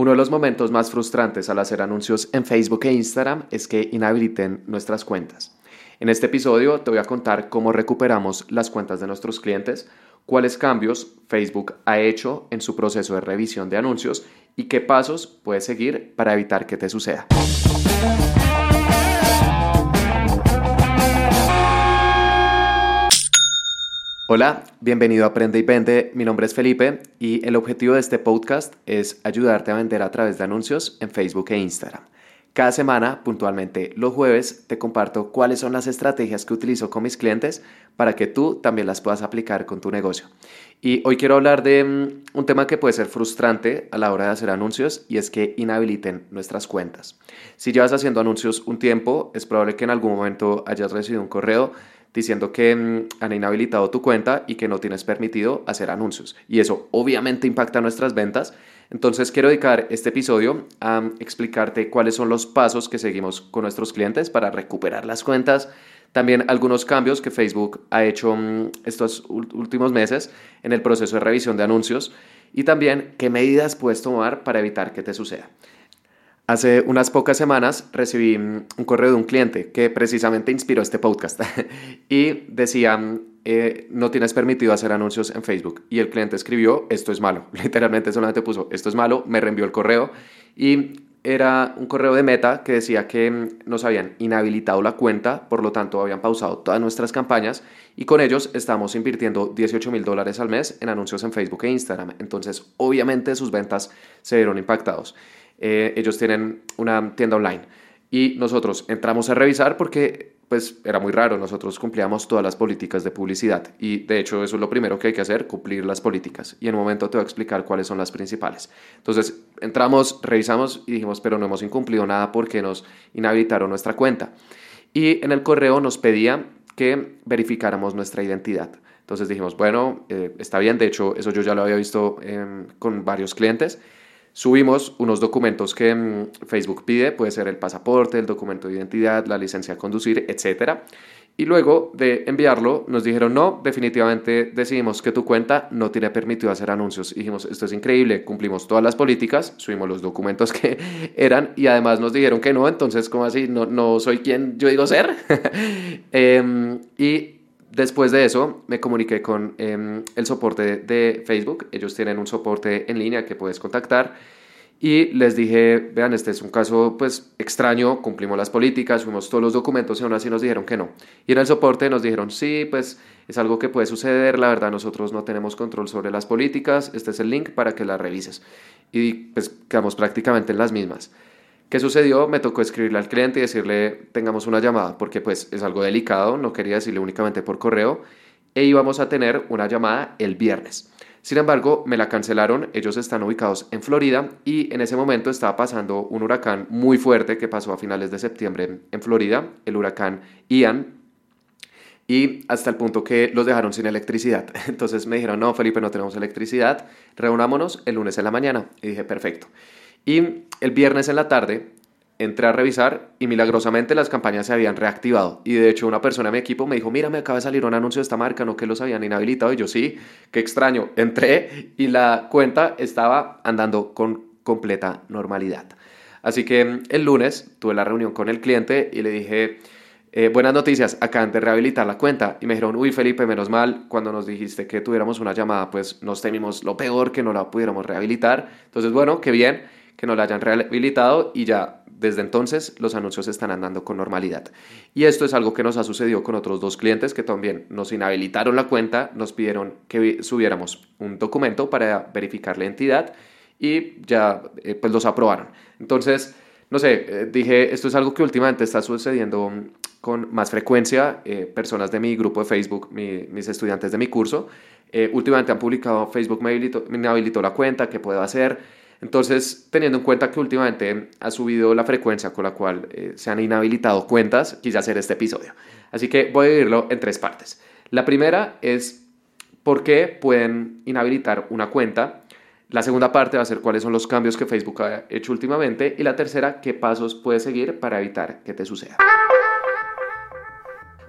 Uno de los momentos más frustrantes al hacer anuncios en Facebook e Instagram es que inhabiliten nuestras cuentas. En este episodio te voy a contar cómo recuperamos las cuentas de nuestros clientes, cuáles cambios Facebook ha hecho en su proceso de revisión de anuncios y qué pasos puedes seguir para evitar que te suceda. Hola, bienvenido a Aprende y Vende. Mi nombre es Felipe y el objetivo de este podcast es ayudarte a vender a través de anuncios en Facebook e Instagram. Cada semana, puntualmente los jueves, te comparto cuáles son las estrategias que utilizo con mis clientes para que tú también las puedas aplicar con tu negocio. Y hoy quiero hablar de mm, un tema que puede ser frustrante a la hora de hacer anuncios y es que inhabiliten nuestras cuentas. Si llevas haciendo anuncios un tiempo, es probable que en algún momento hayas recibido un correo diciendo que mm, han inhabilitado tu cuenta y que no tienes permitido hacer anuncios. Y eso obviamente impacta nuestras ventas. Entonces quiero dedicar este episodio a explicarte cuáles son los pasos que seguimos con nuestros clientes para recuperar las cuentas. También algunos cambios que Facebook ha hecho mm, estos últimos meses en el proceso de revisión de anuncios y también qué medidas puedes tomar para evitar que te suceda. Hace unas pocas semanas recibí un correo de un cliente que precisamente inspiró este podcast y decía, eh, no tienes permitido hacer anuncios en Facebook. Y el cliente escribió, esto es malo. Literalmente solamente puso, esto es malo, me reenvió el correo y era un correo de meta que decía que nos habían inhabilitado la cuenta, por lo tanto habían pausado todas nuestras campañas y con ellos estamos invirtiendo 18 mil dólares al mes en anuncios en Facebook e Instagram. Entonces, obviamente sus ventas se vieron impactados. Eh, ellos tienen una tienda online. Y nosotros entramos a revisar porque pues era muy raro, nosotros cumplíamos todas las políticas de publicidad y de hecho eso es lo primero que hay que hacer, cumplir las políticas. Y en un momento te voy a explicar cuáles son las principales. Entonces entramos, revisamos y dijimos pero no hemos incumplido nada porque nos inhabilitaron nuestra cuenta y en el correo nos pedía que verificáramos nuestra identidad. Entonces dijimos, bueno, eh, está bien, de hecho eso yo ya lo había visto em, con varios clientes Subimos unos documentos que mm, Facebook pide, puede ser el pasaporte, el documento de identidad, la licencia de conducir, etc. Y luego de enviarlo, nos dijeron, no, definitivamente decidimos que tu cuenta no tiene permitido hacer anuncios. dijimos, esto es increíble, cumplimos todas las políticas, subimos los documentos que eran y además nos dijeron que no, entonces, ¿cómo así? No, no soy quien yo digo ser. Em, y Después de eso, me comuniqué con em, el soporte de Facebook. Ellos tienen un soporte en línea que puedes contactar. Y les dije, vean, este es un caso pues extraño, cumplimos las políticas, fuimos todos los documentos y aún así nos dijeron que no. Y en el soporte nos dijeron, sí, pues es algo que puede suceder, la verdad nosotros no tenemos control sobre las políticas, este es el link para que las revises. Y pues quedamos prácticamente en las mismas. ¿Qué sucedió? Me tocó escribirle al cliente y decirle, tengamos una llamada, porque pues es algo delicado, no quería decirle únicamente por correo, e íbamos a tener una llamada el viernes. Sin embargo, me la cancelaron, ellos están ubicados en Florida y en ese momento estaba pasando un huracán muy fuerte que pasó a finales de septiembre en Florida, el huracán Ian, y hasta el punto que los dejaron sin electricidad. Entonces me dijeron, no, Felipe, no tenemos electricidad, reunámonos el lunes en la mañana. Y dije, perfecto. Y el viernes en la tarde entré a revisar y milagrosamente las campañas se habían reactivado. Y de hecho una persona de mi equipo me dijo, mira, me acaba de salir un anuncio de esta marca, no que los habían inhabilitado. Y yo sí, qué extraño. Entré y la cuenta estaba andando con completa normalidad. Así que el lunes tuve la reunión con el cliente y le dije, eh, buenas noticias, acaban de rehabilitar la cuenta. Y me dijeron, uy Felipe, menos mal, cuando nos dijiste que tuviéramos una llamada, pues nos temimos lo peor que no la pudiéramos rehabilitar. Entonces, bueno, qué bien que no la hayan rehabilitado y ya desde entonces los anuncios están andando con normalidad. Y esto es algo que nos ha sucedido con otros dos clientes que también nos inhabilitaron la cuenta, nos pidieron que subiéramos un documento para verificar la entidad y ya eh, pues los aprobaron. Entonces, no sé, eh, dije, esto es algo que últimamente está sucediendo con más frecuencia. Eh, personas de mi grupo de Facebook, mis estudiantes de mi curso, últimamente han publicado, Facebook me habilitó, me habilitó la cuenta, ¿qué puedo hacer? Entonces, teniendo en cuenta que últimamente ha subido la frecuencia con la cual eh, se han inhabilitado cuentas, quise hacer este episodio. Así que voy a dividirlo en tres partes. La primera es por qué pueden inhabilitar una cuenta. La segunda parte va a ser cuáles son los cambios que Facebook ha hecho últimamente. Y la tercera, qué pasos puedes seguir para evitar que te suceda.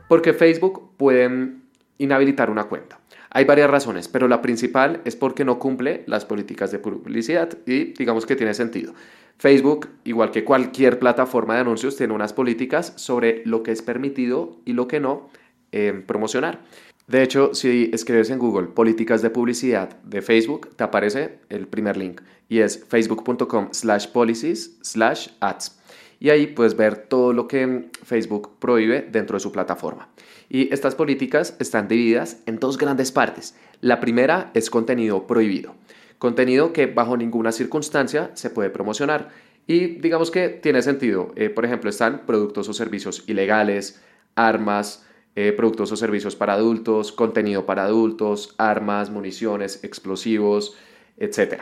Porque Facebook puede inhabilitar una cuenta. Hay varias razones, pero la principal es porque no cumple las políticas de publicidad y digamos que tiene sentido. Facebook, igual que cualquier plataforma de anuncios, tiene unas políticas sobre lo que es permitido y lo que no eh, promocionar. De hecho, si escribes en Google políticas de publicidad de Facebook, te aparece el primer link y es facebook.com slash policies slash ads. Y ahí puedes ver todo lo que Facebook prohíbe dentro de su plataforma. Y estas políticas están divididas en dos grandes partes. La primera es contenido prohibido. Contenido que bajo ninguna circunstancia se puede promocionar. Y digamos que tiene sentido. Eh, por ejemplo, están productos o servicios ilegales, armas, eh, productos o servicios para adultos, contenido para adultos, armas, municiones, explosivos, etc.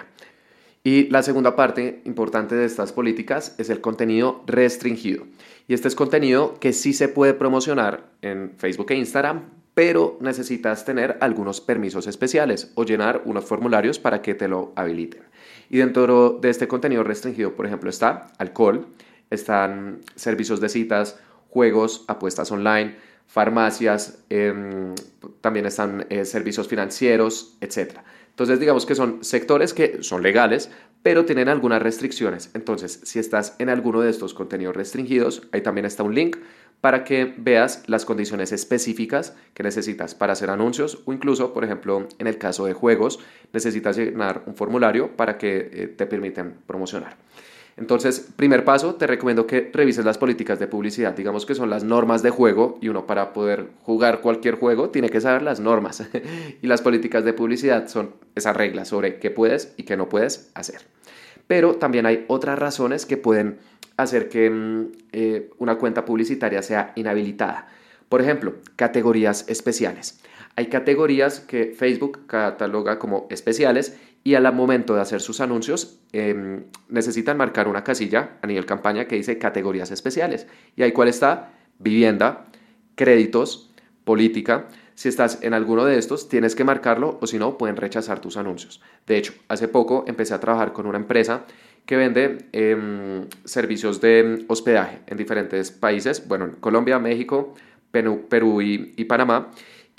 Y la segunda parte importante de estas políticas es el contenido restringido. Y este es contenido que sí se puede promocionar en Facebook e Instagram, pero necesitas tener algunos permisos especiales o llenar unos formularios para que te lo habiliten. Y dentro de este contenido restringido, por ejemplo, está alcohol, están servicios de citas, juegos, apuestas online, farmacias, em, también están eh, servicios financieros, etc. Entonces digamos que son sectores que son legales, pero tienen algunas restricciones. Entonces, si estás en alguno de estos contenidos restringidos, ahí también está un link para que veas las condiciones específicas que necesitas para hacer anuncios o incluso, por ejemplo, en el caso de juegos, necesitas llenar un formulario para que eh, te permiten promocionar. Entonces, primer paso, te recomiendo que revises las políticas de publicidad, digamos que son las normas de juego y uno para poder jugar cualquier juego tiene que saber las normas y las políticas de publicidad son esas reglas sobre qué puedes y qué no puedes hacer. Pero también hay otras razones que pueden hacer que mm, eh, una cuenta publicitaria sea inhabilitada. Por ejemplo, categorías especiales. Hay categorías que Facebook cataloga como especiales y al momento de hacer sus anuncios em, necesitan marcar una casilla a nivel campaña que dice categorías especiales. Y ahí cuál está vivienda, créditos, política. Si estás en alguno de estos, tienes que marcarlo o si no, pueden rechazar tus anuncios. De hecho, hace poco empecé a trabajar con una empresa que vende em, servicios de hospedaje en diferentes países, bueno, en Colombia, México, Perú, y Panamá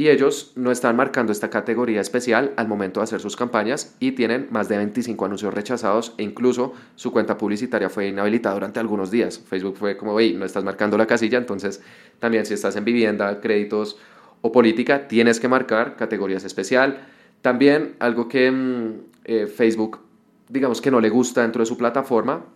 y ellos no están marcando esta categoría especial al momento de hacer sus campañas y tienen más de 25 anuncios rechazados e incluso su cuenta publicitaria fue inhabilitada durante algunos días. Facebook fue como, no estás marcando la casilla, entonces también si estás en vivienda, créditos o política, tienes que marcar categorías especial. También algo que mm, eh, Facebook, digamos que no le gusta dentro de su plataforma,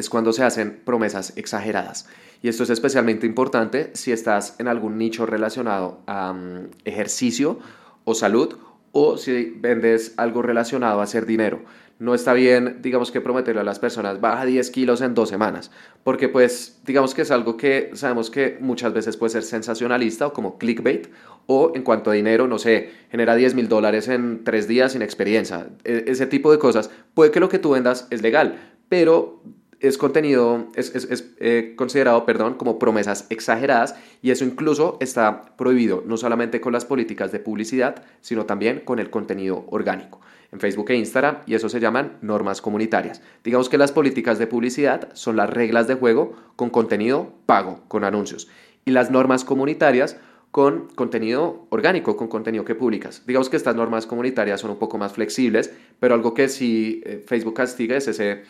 es cuando se hacen promesas exageradas. Y esto es especialmente importante si estás en algún nicho relacionado a mm, ejercicio o salud o si vendes algo relacionado a hacer dinero. No está bien, digamos que prometerle a las personas, baja 10 kilos en dos semanas, porque pues digamos que es algo que sabemos que muchas veces puede ser sensacionalista o como clickbait, o en cuanto a dinero, no sé, genera 10 mil dólares en tres días sin experiencia. E, ese tipo de cosas, puede que lo que tú vendas es legal, pero es contenido, es, eh, considerado, perdón, como promesas exageradas y eso incluso está prohibido no solamente con las políticas de publicidad, sino también con el contenido orgánico en Facebook e Instagram y eso se llaman normas comunitarias. Digamos que las políticas de publicidad son las reglas de juego con contenido pago, con anuncios y las normas comunitarias con contenido orgánico, con contenido que publicas. Digamos que estas normas comunitarias son un poco más flexibles, pero algo que si eh, Facebook castiga es ese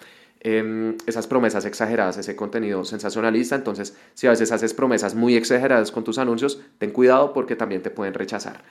Em, esas promesas exageradas, ese contenido sensacionalista. Entonces, si a veces haces promesas muy exageradas con tus anuncios, ten cuidado porque también te pueden rechazar.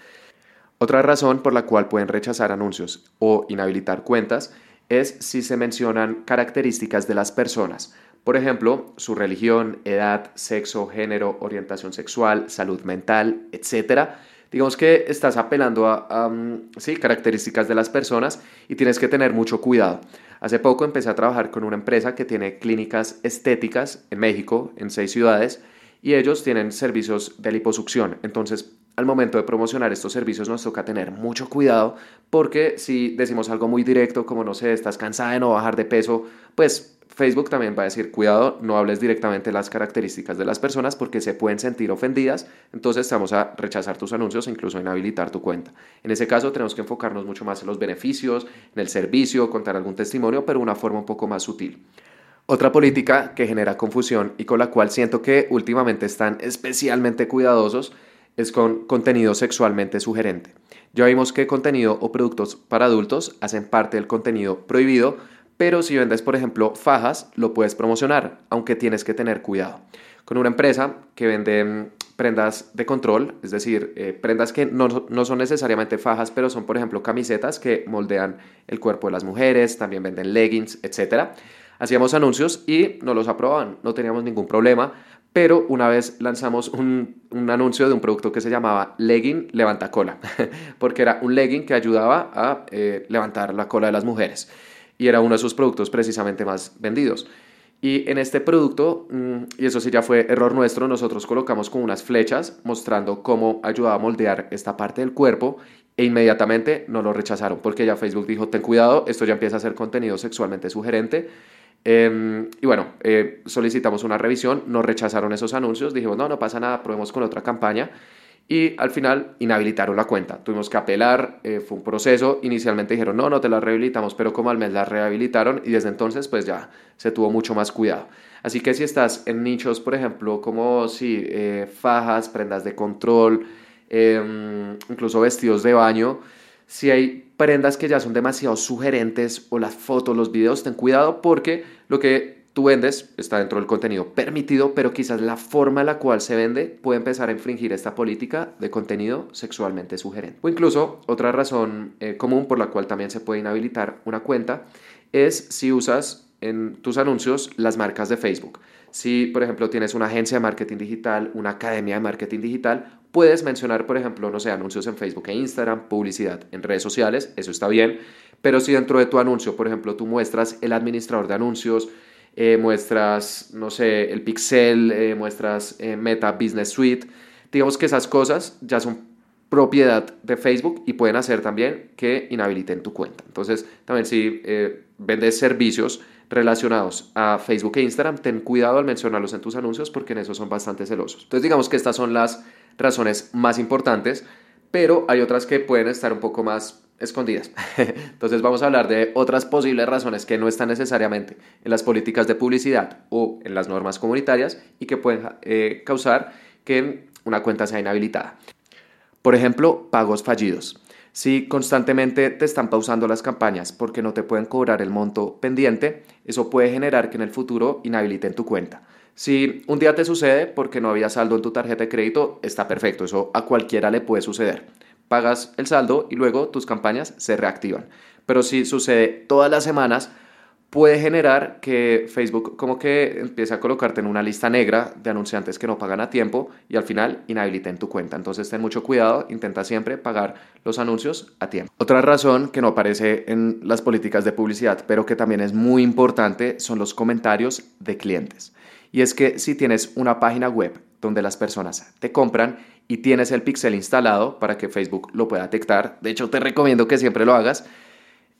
Otra razón por la cual pueden rechazar anuncios o inhabilitar cuentas es si se mencionan características de las personas. Por ejemplo, su religión, edad, sexo, género, orientación sexual, salud mental, etc. Digamos que estás apelando a, a mm, sí, características de las personas y tienes que tener mucho cuidado. Hace poco empecé a trabajar con una empresa que tiene clínicas estéticas en México, en seis ciudades, y ellos tienen servicios de liposucción. Entonces, al momento de promocionar estos servicios nos toca tener mucho cuidado porque si decimos algo muy directo como, no sé, estás cansada de no bajar de peso, pues Facebook también va a decir, cuidado, no hables directamente las características de las personas porque se pueden sentir ofendidas, entonces vamos a rechazar tus anuncios e incluso inhabilitar tu cuenta. En ese caso tenemos que enfocarnos mucho más en los beneficios, en el servicio, contar algún testimonio, pero de una forma un poco más sutil. Otra política que genera confusión y con la cual siento que últimamente están especialmente cuidadosos es con contenido sexualmente sugerente. Ya vimos que contenido o productos para adultos hacen parte del contenido prohibido, pero si vendes, por ejemplo, fajas, lo puedes promocionar, aunque tienes que tener cuidado. Con una empresa que vende mm, prendas de control, es decir, eh, prendas que no, no, son necesariamente fajas, pero son, por ejemplo, camisetas que moldean el cuerpo de las mujeres, también venden leggings, etc. Hacíamos anuncios y no los aprobaban, no teníamos ningún problema, pero una vez lanzamos un, un, anuncio de un producto que se llamaba Legging Levanta Cola, porque era un legging que ayudaba a eh, levantar la cola de las mujeres y era uno de sus productos precisamente más vendidos. Y en este producto, mm, y eso sí ya fue error nuestro, nosotros colocamos con unas flechas mostrando cómo ayudaba a moldear esta parte del cuerpo e inmediatamente nos lo rechazaron porque ya Facebook dijo, ten cuidado, esto ya empieza a ser contenido sexualmente sugerente Em, y bueno, eh, solicitamos una revisión, nos rechazaron esos anuncios, dijimos, no, no pasa nada, probemos con otra campaña. Y al final inhabilitaron la cuenta. Tuvimos que apelar, eh, fue un proceso. Inicialmente dijeron, no, no te la rehabilitamos, pero como al mes la rehabilitaron y desde entonces pues ya se tuvo mucho más cuidado. Así que si estás en nichos, por ejemplo, como si eh, fajas, prendas de control, em, incluso vestidos de baño, si hay prendas que ya son demasiado sugerentes o las fotos, los videos, ten cuidado porque lo que tú vendes está dentro del contenido permitido, pero quizás la forma en la cual se vende puede empezar a infringir esta política de contenido sexualmente sugerente. O incluso otra razón eh, común por la cual también se puede inhabilitar una cuenta es si usas en tus anuncios las marcas de Facebook. Si, por ejemplo, tienes una agencia de marketing digital, una academia de marketing digital, Puedes mencionar, por ejemplo, no sé, anuncios en Facebook e Instagram, publicidad en redes sociales, eso está bien, pero si dentro de tu anuncio, por ejemplo, tú muestras el administrador de anuncios, eh, muestras, no sé, el pixel, eh, muestras eh, Meta Business Suite, digamos que esas cosas ya son propiedad de Facebook y pueden hacer también que inhabiliten tu cuenta. Entonces, también si vendes servicios relacionados a Facebook e Instagram, ten cuidado al mencionarlos en tus anuncios porque en eso son bastante celosos. Entonces, digamos que estas son las razones más importantes, pero hay otras que pueden estar un poco más escondidas. Entonces vamos a hablar de otras posibles razones que no están necesariamente en las políticas de publicidad o en las normas comunitarias y que pueden eh, causar que una cuenta sea inhabilitada. Por ejemplo, pagos fallidos. Si constantemente te están pausando las campañas porque no te pueden cobrar el monto pendiente, eso puede generar que en el futuro inhabiliten tu cuenta. Si un día te sucede porque no había saldo en tu tarjeta de crédito, está perfecto, eso a cualquiera le puede suceder. Pagas el saldo y luego tus campañas se reactivan. Pero si sucede todas las semanas, puede generar que Facebook como que empiece a colocarte en una lista negra de anunciantes que no pagan a tiempo y al final inhabiliten tu cuenta. Entonces ten mucho cuidado, intenta siempre pagar los anuncios a tiempo. Otra razón que no aparece en las políticas de publicidad, pero que también es muy importante, son los comentarios de clientes. Y es que si tienes una página web donde las personas te compran y tienes el pixel instalado para que Facebook lo pueda detectar, de hecho te recomiendo que siempre lo hagas,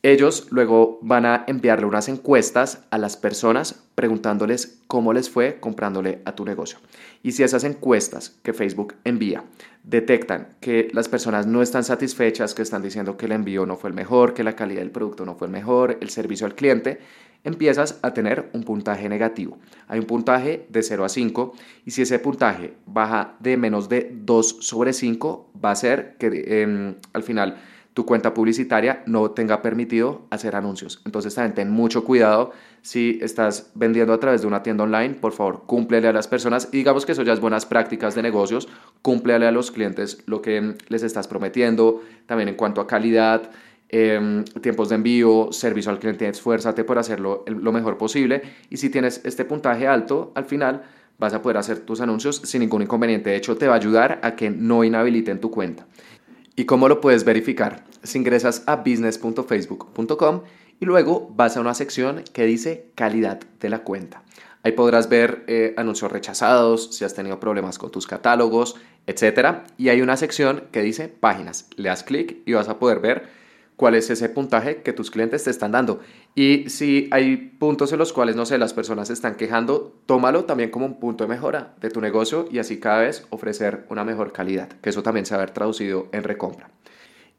ellos luego van a enviarle unas encuestas a las personas preguntándoles cómo les fue comprándole a tu negocio. Y si esas encuestas que Facebook envía detectan que las personas no están satisfechas, que están diciendo que el envío no fue el mejor, que la calidad del producto no fue el mejor, el servicio al cliente, empiezas a tener un puntaje negativo. Hay un puntaje de 0 a 5 y si ese puntaje baja de menos de 2 sobre 5, va a ser que em, al final tu cuenta publicitaria no tenga permitido hacer anuncios. Entonces también ten mucho cuidado si estás vendiendo a través de una tienda online, por favor, cúmplele a las personas y digamos que eso ya es buenas prácticas de negocios, cúmplele a los clientes lo que les estás prometiendo, también en cuanto a calidad, Em, tiempos de envío, servicio al cliente, esfuérzate por hacerlo lo mejor posible y si tienes este puntaje alto, al final vas a poder hacer tus anuncios sin ningún inconveniente. De hecho, te va a ayudar a que no inhabiliten tu cuenta. ¿Y cómo lo puedes verificar? Si ingresas a business.facebook.com y luego vas a una sección que dice calidad de la cuenta. Ahí podrás ver eh, anuncios rechazados, si has tenido problemas con tus catálogos, etc. Y hay una sección que dice páginas. Le das clic y vas a poder ver cuál es ese puntaje que tus clientes te están dando. Y si hay puntos en los cuales, no sé, las personas se están quejando, tómalo también como un punto de mejora de tu negocio y así cada vez ofrecer una mejor calidad, que eso también se va a ver traducido en recompra.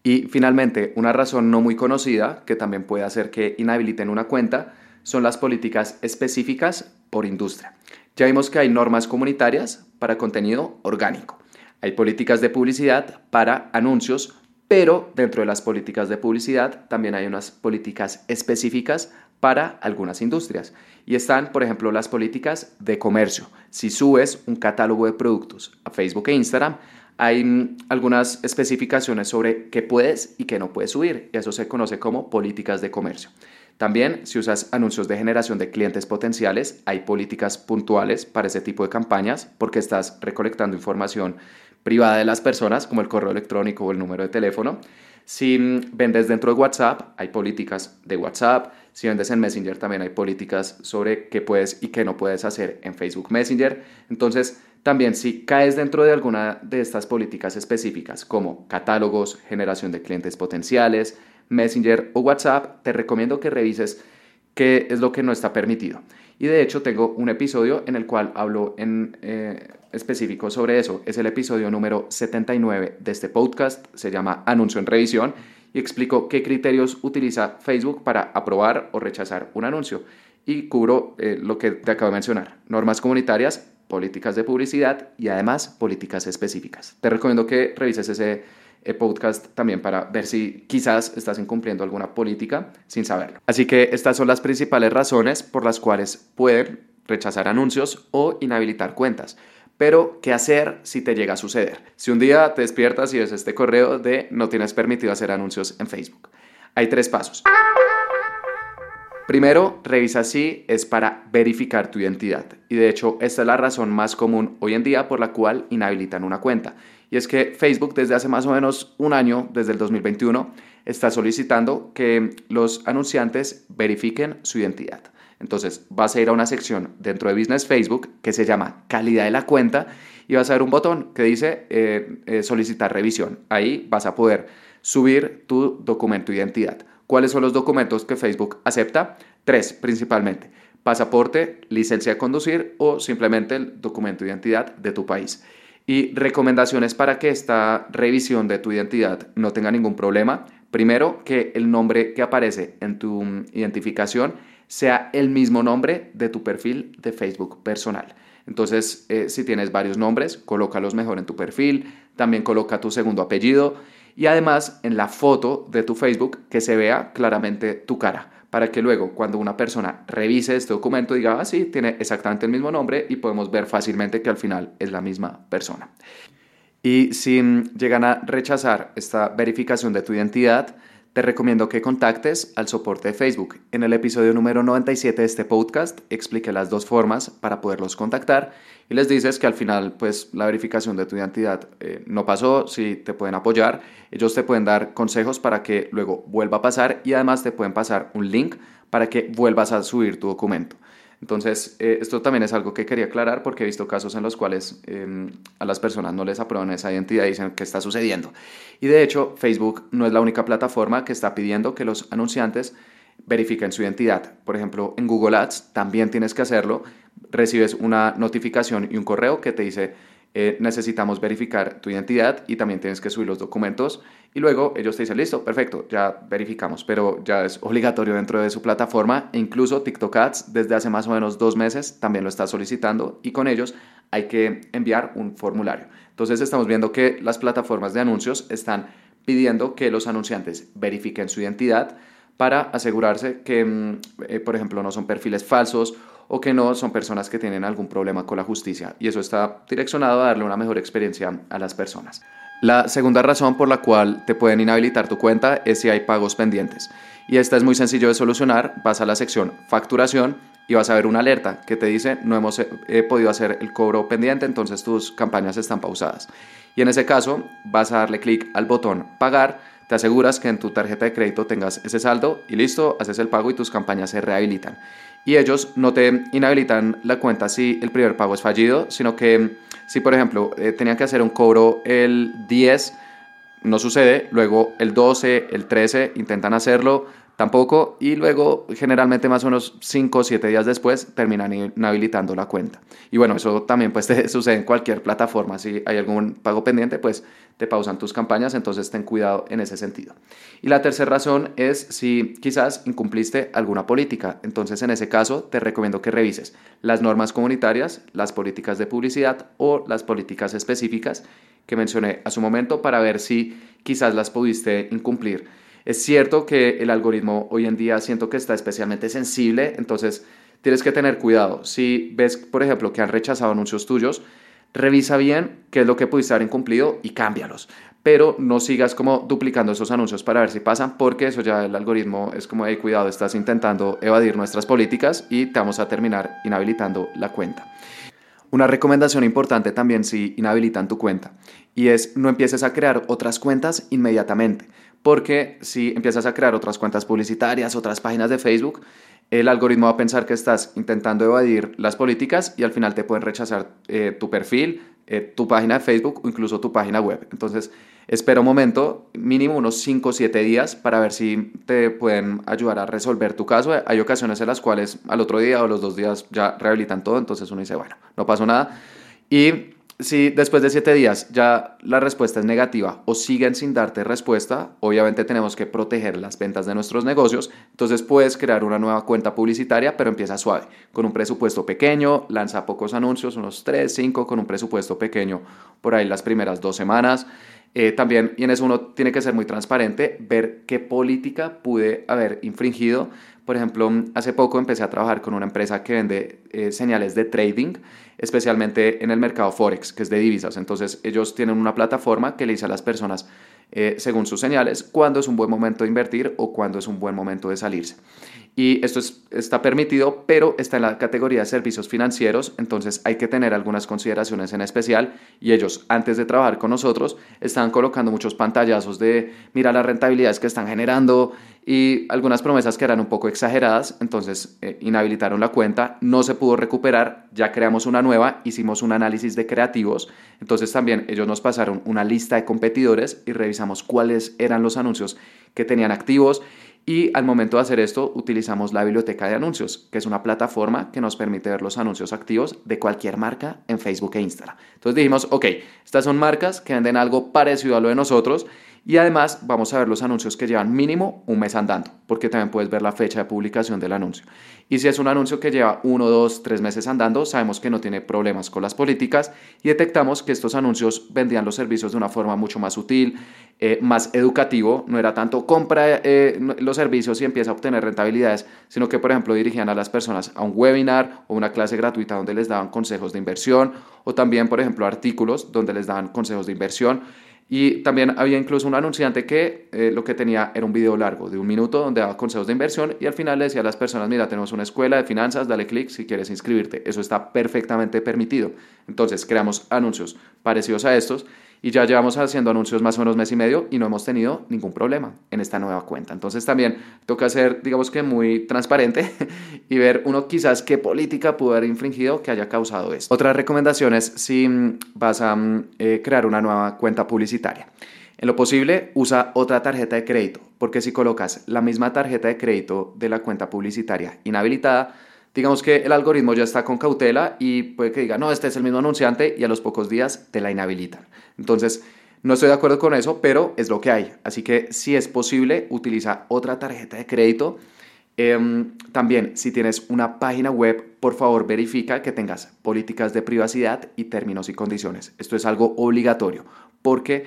Y finalmente, una razón no muy conocida que también puede hacer que inhabiliten una cuenta son las políticas específicas por industria. Ya vimos que hay normas comunitarias para contenido orgánico. Hay políticas de publicidad para anuncios, pero dentro de las políticas de publicidad también hay unas políticas específicas para algunas industrias. Y están, por ejemplo, las políticas de comercio. Si subes un catálogo de productos a Facebook e Instagram, hay mm, algunas especificaciones sobre qué puedes y qué no puedes subir. Y eso se conoce como políticas de comercio. También, si usas anuncios de generación de clientes potenciales, hay políticas puntuales para ese tipo de campañas porque estás recolectando información privada de las personas, como el correo electrónico o el número de teléfono. Si vendes dentro de WhatsApp, hay políticas de WhatsApp. Si vendes en Messenger, también hay políticas sobre qué puedes y qué no puedes hacer en Facebook Messenger. Entonces, también si caes dentro de alguna de estas políticas específicas, como catálogos, generación de clientes potenciales, Messenger o WhatsApp, te recomiendo que revises qué es lo que no está permitido. Y de hecho tengo un episodio en el cual hablo en eh, específico sobre eso. Es el episodio número 79 de este podcast. Se llama Anuncio en Revisión y explico qué criterios utiliza Facebook para aprobar o rechazar un anuncio. Y cubro eh, lo que te acabo de mencionar. Normas comunitarias, políticas de publicidad y además políticas específicas. Te recomiendo que revises ese podcast también para ver si quizás estás incumpliendo alguna política sin saberlo. Así que estas son las principales razones por las cuales pueden rechazar anuncios o inhabilitar cuentas. Pero, ¿qué hacer si te llega a suceder? Si un día te despiertas y ves este correo de no tienes permitido hacer anuncios en Facebook. Hay tres pasos. Primero, revisa si es para verificar tu identidad. Y de hecho, esta es la razón más común hoy en día por la cual inhabilitan una cuenta. Y es que Facebook desde hace más o menos un año, desde el 2021, está solicitando que los anunciantes verifiquen su identidad. Entonces vas a ir a una sección dentro de Business Facebook que se llama calidad de la cuenta y vas a ver un botón que dice eh, eh, solicitar revisión. Ahí vas a poder subir tu documento de identidad. ¿Cuáles son los documentos que Facebook acepta? Tres principalmente. Pasaporte, licencia de conducir o simplemente el documento de identidad de tu país y recomendaciones para que esta revisión de tu identidad no tenga ningún problema. Primero, que el nombre que aparece en tu identificación sea el mismo nombre de tu perfil de Facebook personal. Entonces, eh, si tienes varios nombres, colócalos mejor en tu perfil, también coloca tu segundo apellido y además en la foto de tu Facebook que se vea claramente tu cara para que luego cuando una persona revise este documento diga, ah, sí, tiene exactamente el mismo nombre y podemos ver fácilmente que al final es la misma persona. Y si llegan a rechazar esta verificación de tu identidad, te recomiendo que contactes al soporte de Facebook. En el episodio número 97 de este podcast expliqué las dos formas para poderlos contactar y les dices que al final pues la verificación de tu identidad eh, no pasó, si te pueden apoyar, ellos te pueden dar consejos para que luego vuelva a pasar y además te pueden pasar un link para que vuelvas a subir tu documento. Entonces, eh, esto también es algo que quería aclarar porque he visto casos en los cuales em, a las personas no les aprueban esa identidad y dicen qué está sucediendo. Y de hecho, Facebook no es la única plataforma que está pidiendo que los anunciantes verifiquen su identidad. Por ejemplo, en Google Ads también tienes que hacerlo. Recibes una notificación y un correo que te dice eh, necesitamos verificar tu identidad y también tienes que subir los documentos y luego ellos te dicen, listo, perfecto, ya verificamos, pero ya es obligatorio dentro de su plataforma e incluso TikTok Ads desde hace más o menos dos meses también lo está solicitando y con ellos hay que enviar un formulario. Entonces estamos viendo que las plataformas de anuncios están pidiendo que los anunciantes verifiquen su identidad para asegurarse que, mm, eh, por ejemplo, no son perfiles falsos o que no son personas que tienen algún problema con la justicia. Y eso está direccionado a darle una mejor experiencia a las personas. La segunda razón por la cual te pueden inhabilitar tu cuenta es si hay pagos pendientes. Y esta es muy sencillo de solucionar. Vas a la sección facturación y vas a ver una alerta que te dice no hemos eh, podido hacer el cobro pendiente, entonces tus campañas están pausadas. Y en ese caso vas a darle clic al botón pagar, te aseguras que en tu tarjeta de crédito tengas ese saldo y listo, haces el pago y tus campañas se rehabilitan y ellos no te inhabilitan la cuenta si el primer pago es fallido, sino que si por ejemplo eh, tenían que hacer un cobro el 10, no sucede, luego el 12, el 13 intentan hacerlo, tampoco, y luego generalmente más o menos 5 o 7 días después terminan inhabilitando la cuenta. Y bueno, eso también pues te sucede en cualquier plataforma, si hay algún pago pendiente, pues te pausan tus campañas, entonces ten cuidado en ese sentido. Y la tercera razón es si quizás incumpliste alguna política, entonces en ese caso te recomiendo que revises las normas comunitarias, las políticas de publicidad o las políticas específicas que mencioné a su momento para ver si quizás las pudiste incumplir. Es cierto que el algoritmo hoy en día siento que está especialmente sensible, entonces tienes que tener cuidado. Si ves, por ejemplo, que han rechazado anuncios tuyos, revisa bien qué es lo que pudiste haber incumplido y cámbialos. Pero no sigas como duplicando esos anuncios para ver si pasan, porque eso ya el algoritmo es como, hey, cuidado, estás intentando evadir nuestras políticas y te vamos a terminar inhabilitando la cuenta. Una recomendación importante también si inhabilitan tu cuenta y es no empieces a crear otras cuentas inmediatamente, porque si empiezas a crear otras cuentas publicitarias, otras páginas de Facebook, el algoritmo va a pensar que estás intentando evadir las políticas y al final te pueden rechazar eh, tu perfil, eh, tu página de Facebook o incluso tu página web. Entonces, espera un momento, mínimo unos 5 o 7 días para ver si te pueden ayudar a resolver tu caso. Hay ocasiones en las cuales al otro día o los dos días ya rehabilitan todo, entonces uno dice, bueno, no pasó nada. Y si después de siete días ya la respuesta es negativa o siguen sin darte respuesta, obviamente tenemos que proteger las ventas de nuestros negocios. Entonces puedes crear una nueva cuenta publicitaria, pero empieza suave, con un presupuesto pequeño, lanza pocos anuncios, unos 3, 5, con un presupuesto pequeño por ahí las primeras dos semanas. Eh, también, y en eso uno tiene que ser muy transparente, ver qué política pude haber infringido. Por ejemplo, hace poco empecé a trabajar con una empresa que vende eh, señales de trading, especialmente en el mercado Forex, que es de divisas. Entonces, ellos tienen una plataforma que le dice a las personas, eh, según sus señales, cuándo es un buen momento de invertir o cuándo es un buen momento de salirse. Y esto está permitido, pero está en la categoría de servicios financieros, entonces hay que tener algunas consideraciones en especial. Y ellos, antes de trabajar con nosotros, estaban colocando muchos pantallazos de, mira las rentabilidades que están generando y algunas promesas que eran un poco exageradas, entonces eh, inhabilitaron la cuenta, no se pudo recuperar, ya creamos una nueva, hicimos un análisis de creativos, entonces también ellos nos pasaron una lista de competidores y revisamos cuáles eran los anuncios que tenían activos y al momento de hacer esto, utilizamos la biblioteca de anuncios, que es una plataforma que nos permite ver los anuncios activos de cualquier marca en Facebook e Instagram. Entonces dijimos, ok, estas son marcas que venden algo parecido a lo de nosotros y además vamos a ver los anuncios que llevan mínimo un mes andando, porque también puedes ver la fecha de publicación del anuncio. Y si es un anuncio que lleva uno, dos, tres meses andando, sabemos que no tiene problemas con las políticas y detectamos que estos anuncios vendían los servicios de una forma mucho más sutil, eh, más educativo. No era tanto compra eh, los servicios y empieza a obtener rentabilidades, sino que, por ejemplo, dirigían a las personas a un webinar o una clase gratuita donde les daban consejos de inversión o también, por ejemplo, artículos donde les daban consejos de inversión. Y también había incluso un anunciante que eh, lo que tenía era un video largo de un minuto donde daba consejos de inversión y al final le decía a las personas, mira, tenemos una escuela de finanzas, dale clic si quieres inscribirte. Eso está perfectamente permitido. Entonces creamos anuncios parecidos a estos y ya llevamos haciendo anuncios más o menos mes y medio y no hemos tenido ningún problema en esta nueva cuenta. Entonces también toca ser, digamos que muy transparente y ver uno quizás qué política pudo haber infringido que haya causado esto. Otras recomendaciones si mm, vas a mm, eh, crear una nueva cuenta publicitaria. En lo posible, usa otra tarjeta de crédito, porque si colocas la misma tarjeta de crédito de la cuenta publicitaria inhabilitada, digamos que el algoritmo ya está con cautela y puede que diga, no, este es el mismo anunciante y a los pocos días te la inhabilitan. Entonces, no estoy de acuerdo con eso, pero es lo que hay. Así que si es posible, utiliza otra tarjeta de crédito. Em, también, si tienes una página web, por favor verifica que tengas políticas de privacidad y términos y condiciones. Esto es algo obligatorio porque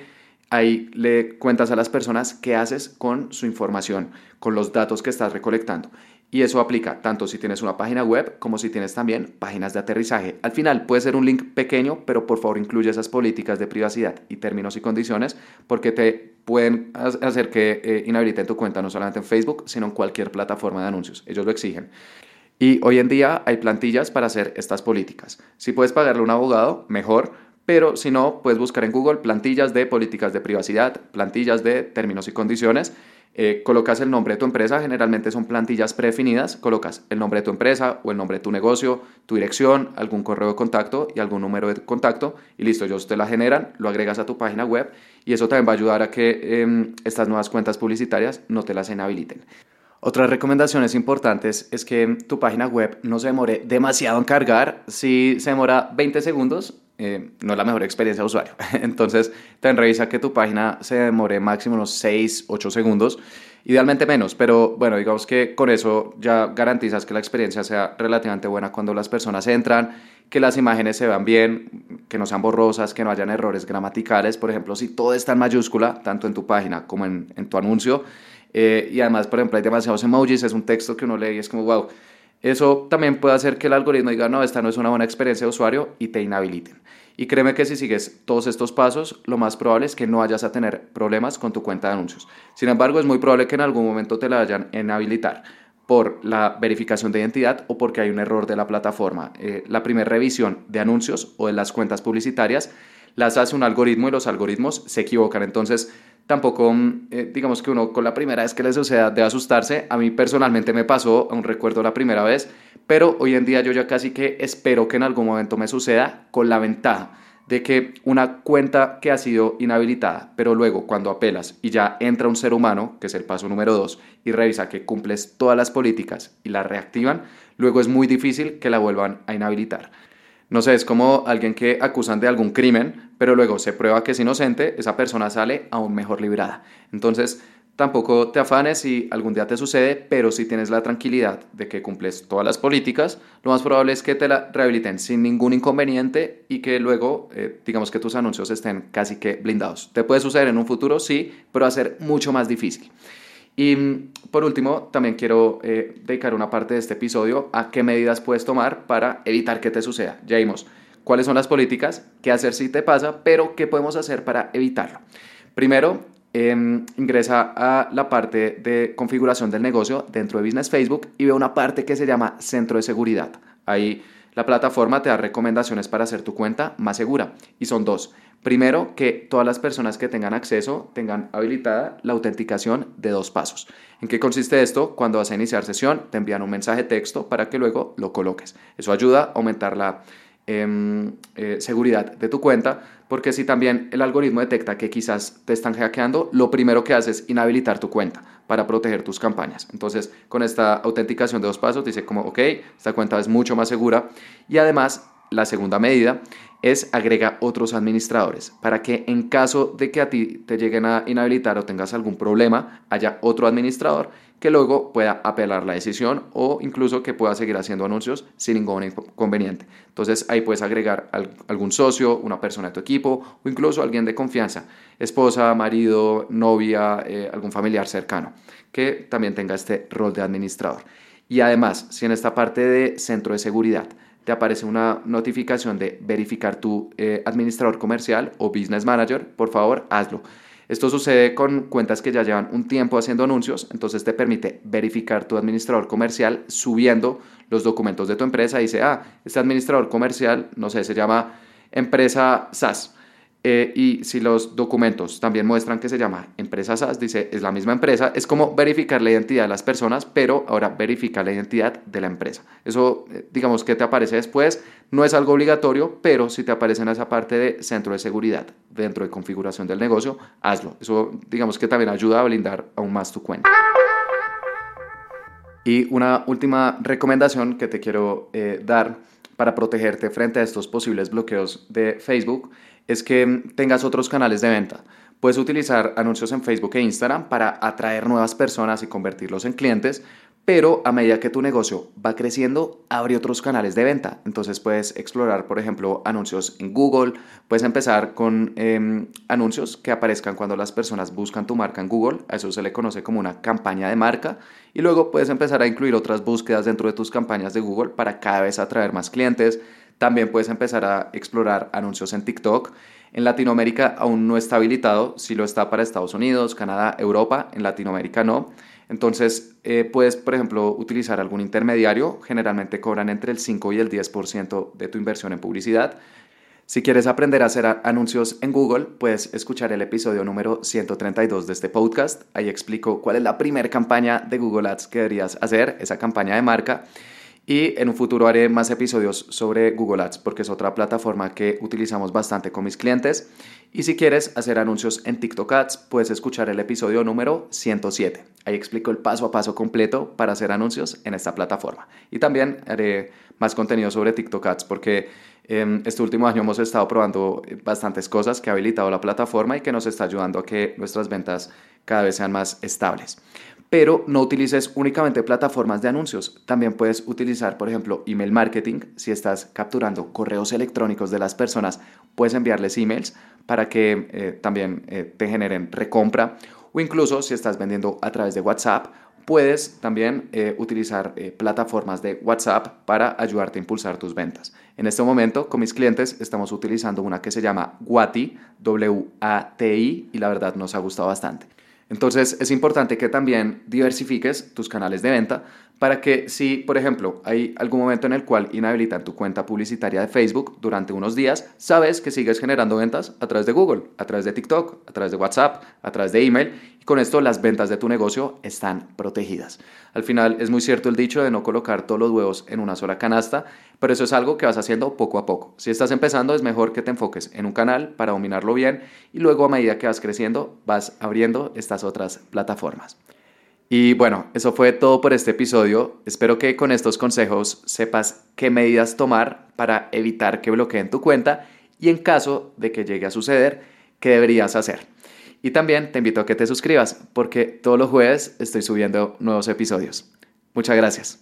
ahí le cuentas a las personas qué haces con su información, con los datos que estás recolectando. Y eso aplica tanto si tienes una página web como si tienes también páginas de aterrizaje. Al final puede ser un link pequeño, pero por favor incluye esas políticas de privacidad y términos y condiciones porque te pueden hacer que eh, inhabiliten tu cuenta no solamente en Facebook, sino en cualquier plataforma de anuncios. Ellos lo exigen. Y hoy en día hay plantillas para hacer estas políticas. Si puedes pagarle a un abogado, mejor, pero si no, puedes buscar en Google plantillas de políticas de privacidad, plantillas de términos y condiciones eh, colocas el nombre de tu empresa, generalmente son plantillas predefinidas, colocas el nombre de tu empresa o el nombre de tu negocio, tu dirección, algún correo de contacto y algún número de contacto y listo, ellos te la generan, lo agregas a tu página web y eso también va a ayudar a que em, estas nuevas cuentas publicitarias no te las inhabiliten. Otras recomendaciones importantes es que tu página web no se demore demasiado en cargar. Si se demora 20 segundos, eh, no es la mejor experiencia de usuario. Entonces, también revisa que tu página se demore máximo unos 6, 8 segundos, idealmente menos, pero bueno, digamos que con eso ya garantizas que la experiencia sea relativamente buena cuando las personas entran, que las imágenes se vean bien, que no sean borrosas, que no hayan errores gramaticales, por ejemplo, si todo está en mayúscula, tanto en tu página como en, tu anuncio, eh, y además, por ejemplo, hay demasiados emojis, es un texto que uno lee y es como, wow, eso también puede hacer que el algoritmo diga, no, esta no es una buena experiencia de usuario y te inhabiliten. Y créeme que si sigues todos estos pasos, lo más probable es que no vayas a tener problemas con tu cuenta de anuncios. Sin embargo, es muy probable que en algún momento te la vayan a inhabilitar por la verificación de identidad o porque hay un error de la plataforma. Eh, la primera revisión de anuncios o de las cuentas publicitarias las hace un algoritmo y los algoritmos se equivocan. Entonces, tampoco, mm, eh, digamos que uno con la primera vez que le suceda debe asustarse. A mí personalmente me pasó, aún recuerdo la primera vez, pero hoy en día yo ya casi que espero que en algún momento me suceda con la ventaja de que una cuenta que ha sido inhabilitada, pero luego cuando apelas y ya entra un ser humano, que es el paso número dos, y revisa que cumples todas las políticas y la reactivan, luego es muy difícil que la vuelvan a inhabilitar. No sé, es como alguien que acusan de algún crimen, pero luego se prueba que es inocente, esa persona sale aún mejor librada. Entonces, tampoco te afanes si algún día te sucede, pero si tienes la tranquilidad de que cumples todas las políticas, lo más probable es que te la rehabiliten sin ningún inconveniente y que luego, eh, digamos que tus anuncios estén casi que blindados. Te puede suceder en un futuro, sí, pero va a ser mucho más difícil. Y mm, por último, también quiero eh, dedicar una parte de este episodio a qué medidas puedes tomar para evitar que te suceda. Ya vimos cuáles son las políticas, qué hacer si te pasa, pero qué podemos hacer para evitarlo. Primero, em, ingresa a la parte de configuración del negocio dentro de Business Facebook y ve una parte que se llama Centro de Seguridad. Ahí la plataforma te da recomendaciones para hacer tu cuenta más segura y son dos. Primero, que todas las personas que tengan acceso tengan habilitada la autenticación de dos pasos. ¿En qué consiste esto? Cuando vas a iniciar sesión, te envían un mensaje texto para que luego lo coloques. Eso ayuda a aumentar la em, eh, seguridad de tu cuenta, porque si también el algoritmo detecta que quizás te están hackeando, lo primero que hace es inhabilitar tu cuenta para proteger tus campañas. Entonces, con esta autenticación de dos pasos, dice como, ok, esta cuenta es mucho más segura y además la segunda medida es agrega otros administradores para que en caso de que a ti te lleguen a inhabilitar o tengas algún problema, haya otro administrador que luego pueda apelar la decisión o incluso que pueda seguir haciendo anuncios sin ningún inconveniente. Entonces ahí puedes agregar algún socio, una persona de tu equipo o incluso alguien de confianza, esposa, marido, novia, eh, algún familiar cercano, que también tenga este rol de administrador. Y además, si en esta parte de centro de seguridad te aparece una notificación de verificar tu eh, administrador comercial o business manager, por favor, hazlo. Esto sucede con cuentas que ya llevan un tiempo haciendo anuncios, entonces te permite verificar tu administrador comercial subiendo los documentos de tu empresa. Dice, ah, este administrador comercial, no sé, se llama empresa SAS eh, y si los documentos también muestran que se llama empresa SAS, dice es la misma empresa, es como verificar la identidad de las personas, pero ahora verifica la identidad de la empresa. Eso, eh, digamos que te aparece después, no es algo obligatorio, pero si te aparece en esa parte de centro de seguridad, dentro de configuración del negocio, hazlo. Eso, digamos que también ayuda a blindar aún más tu cuenta. Y una última recomendación que te quiero eh, dar para protegerte frente a estos posibles bloqueos de Facebook es que tengas otros canales de venta. Puedes utilizar anuncios en Facebook e Instagram para atraer nuevas personas y convertirlos en clientes, pero a medida que tu negocio va creciendo, abre otros canales de venta. Entonces puedes explorar, por ejemplo, anuncios en Google, puedes empezar con em, anuncios que aparezcan cuando las personas buscan tu marca en Google, a eso se le conoce como una campaña de marca, y luego puedes empezar a incluir otras búsquedas dentro de tus campañas de Google para cada vez atraer más clientes, también puedes empezar a explorar anuncios en TikTok. En Latinoamérica aún no está habilitado, si lo está para Estados Unidos, Canadá, Europa, en Latinoamérica no. Entonces eh, puedes, por ejemplo, utilizar algún intermediario, generalmente cobran entre el 5 y el 10% de tu inversión en publicidad. Si quieres aprender a hacer anuncios en Google, puedes escuchar el episodio número 132 de este podcast. Ahí explico cuál es la primera campaña de Google Ads que deberías hacer, esa campaña de marca. Y en un futuro haré más episodios sobre Google Ads porque es otra plataforma que utilizamos bastante con mis clientes. Y si quieres hacer anuncios en TikTok Ads, puedes escuchar el episodio número 107. Ahí explico el paso a paso completo para hacer anuncios en esta plataforma. Y también haré más contenido sobre TikTok Ads porque Em, este último año hemos estado probando bastantes cosas que ha habilitado la plataforma y que nos está ayudando a que nuestras ventas cada vez sean más estables. Pero no utilices únicamente plataformas de anuncios. También puedes utilizar, por ejemplo, email marketing. Si estás capturando correos electrónicos de las personas, puedes enviarles emails para que eh, también eh, te generen recompra. O incluso si estás vendiendo a través de WhatsApp, puedes también eh, utilizar plataformas de WhatsApp para ayudarte a impulsar tus ventas. En este momento, con mis clientes, estamos utilizando una que se llama Wati, W-A-T-I, y la verdad nos ha gustado bastante. Entonces es importante que también diversifiques tus canales de venta para que si, por ejemplo, hay algún momento en el cual inhabilitan tu cuenta publicitaria de Facebook durante unos días, sabes que sigues generando ventas a través de Google, a través de TikTok, a través de WhatsApp, a través de email y con esto las ventas de tu negocio están protegidas. Al final es muy cierto el dicho de no colocar todos los huevos en una sola canasta, pero eso es algo que vas haciendo poco a poco. Si estás empezando es mejor que te enfoques en un canal para dominarlo bien y luego a medida que vas creciendo vas abriendo estas otras plataformas. Y bueno, eso fue todo por este episodio. Espero que con estos consejos sepas qué medidas tomar para evitar que bloqueen tu cuenta y en caso de que llegue a suceder, qué deberías hacer. Y también te invito a que te suscribas porque todos los jueves estoy subiendo nuevos episodios. Muchas gracias.